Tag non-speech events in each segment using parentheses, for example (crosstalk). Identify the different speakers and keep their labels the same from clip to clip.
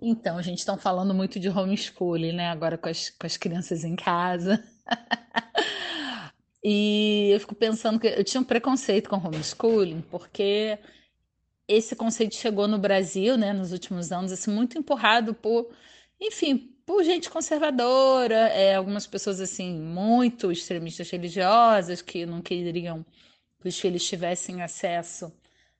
Speaker 1: Então, a gente está falando muito de homeschooling, né? Agora com as, com as crianças em casa. (laughs) e eu fico pensando que eu tinha um preconceito com homeschooling, porque esse conceito chegou no Brasil, né, nos últimos anos, assim, muito empurrado por, enfim, por gente conservadora, é, algumas pessoas assim muito extremistas religiosas que não queriam que os filhos tivessem acesso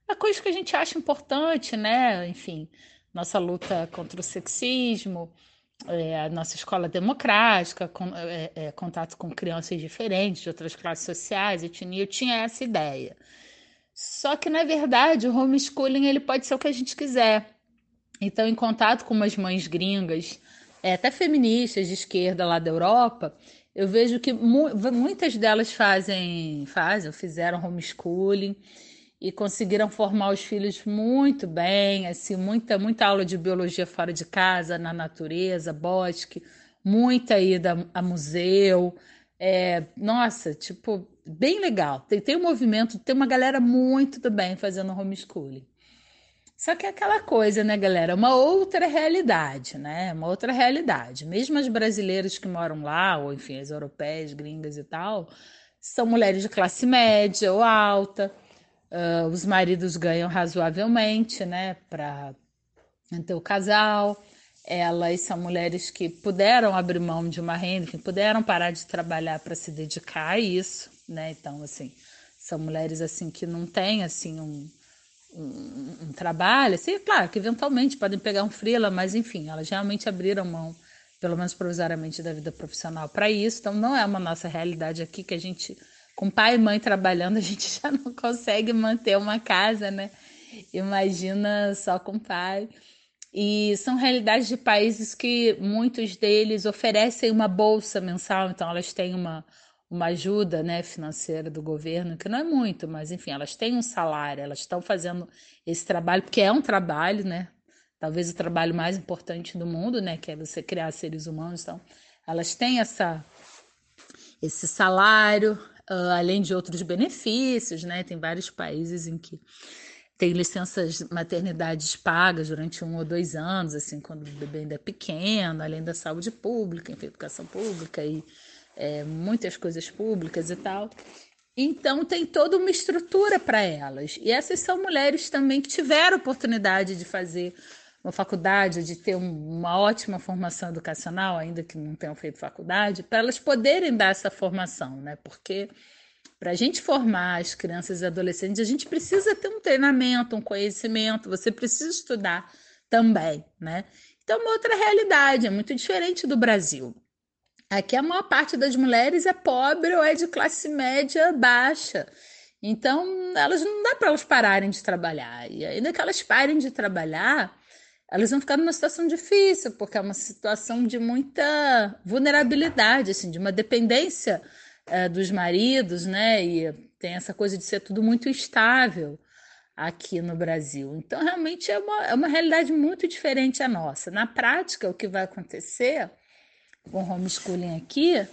Speaker 1: a coisas que a gente acha importante, né? Enfim, nossa luta contra o sexismo, é, a nossa escola democrática, com, é, é, contato com crianças diferentes, de outras classes sociais, etnia, eu tinha essa ideia. Só que, na verdade, o homeschooling ele pode ser o que a gente quiser. Então, em contato com umas mães gringas, é, até feministas de esquerda lá da Europa, eu vejo que mu muitas delas fazem, fazem, fizeram homeschooling e conseguiram formar os filhos muito bem, assim, muita muita aula de biologia fora de casa, na natureza, bosque, muita ida a museu, é, nossa, tipo, bem legal. Tem, tem um movimento, tem uma galera muito do bem fazendo homeschooling. Só que é aquela coisa, né, galera? Uma outra realidade, né? Uma outra realidade. Mesmo as brasileiras que moram lá, ou enfim, as europeias, gringas e tal, são mulheres de classe média ou alta Uh, os maridos ganham razoavelmente, né, para manter o casal. Elas são mulheres que puderam abrir mão de uma renda, que puderam parar de trabalhar para se dedicar a isso, né? Então, assim, são mulheres assim que não têm assim um, um, um trabalho, assim, claro que eventualmente podem pegar um freela, mas enfim, elas realmente abriram mão, pelo menos provisoriamente, da vida profissional para isso. Então, não é uma nossa realidade aqui que a gente com pai e mãe trabalhando, a gente (laughs) já não consegue manter uma casa, né? Imagina só com pai. E são realidades de países que muitos deles oferecem uma bolsa mensal, então elas têm uma, uma ajuda né, financeira do governo, que não é muito, mas enfim, elas têm um salário, elas estão fazendo esse trabalho, porque é um trabalho, né? Talvez o trabalho mais importante do mundo, né? Que é você criar seres humanos. Então, elas têm essa, esse salário, uh, além de outros benefícios, né? Tem vários países em que tem licenças maternidades pagas durante um ou dois anos, assim, quando o bebê ainda é pequeno, além da saúde pública, enfim, educação pública e é, muitas coisas públicas e tal. Então tem toda uma estrutura para elas. E essas são mulheres também que tiveram oportunidade de fazer uma faculdade, de ter uma ótima formação educacional, ainda que não tenham feito faculdade, para elas poderem dar essa formação, né? Porque para a gente formar as crianças e adolescentes, a gente precisa ter um treinamento, um conhecimento, você precisa estudar também, né? Então, é uma outra realidade, é muito diferente do Brasil. Aqui a maior parte das mulheres é pobre ou é de classe média baixa. Então, elas não dá para elas pararem de trabalhar. E ainda que elas parem de trabalhar, elas vão ficar numa situação difícil, porque é uma situação de muita vulnerabilidade, assim, de uma dependência é, dos maridos, né? E tem essa coisa de ser tudo muito instável aqui no Brasil. Então, realmente é uma, é uma realidade muito diferente a nossa. Na prática, o que vai acontecer com o homeschooling aqui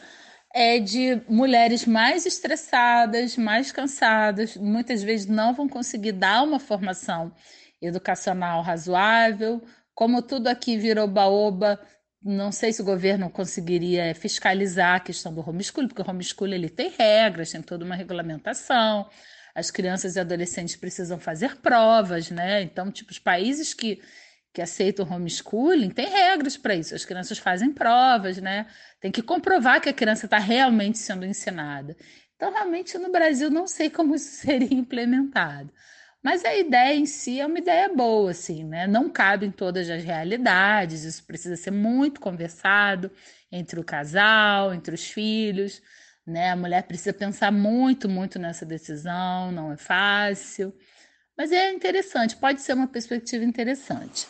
Speaker 1: é de mulheres mais estressadas, mais cansadas, muitas vezes não vão conseguir dar uma formação educacional razoável. Como tudo aqui virou baoba, não sei se o governo conseguiria fiscalizar a questão do homeschooling, porque o homeschooling ele tem regras, tem toda uma regulamentação. As crianças e adolescentes precisam fazer provas, né? Então, tipo, os países que, que aceitam o homeschooling têm regras para isso. As crianças fazem provas, né? Tem que comprovar que a criança está realmente sendo ensinada. Então, realmente, no Brasil, não sei como isso (laughs) seria implementado. Mas a ideia em si é uma ideia boa, assim, né? Não cabe em todas as realidades, isso precisa ser muito conversado entre o casal, entre os filhos, né? A mulher precisa pensar muito, muito nessa decisão, não é fácil. Mas é interessante, pode ser uma perspectiva interessante.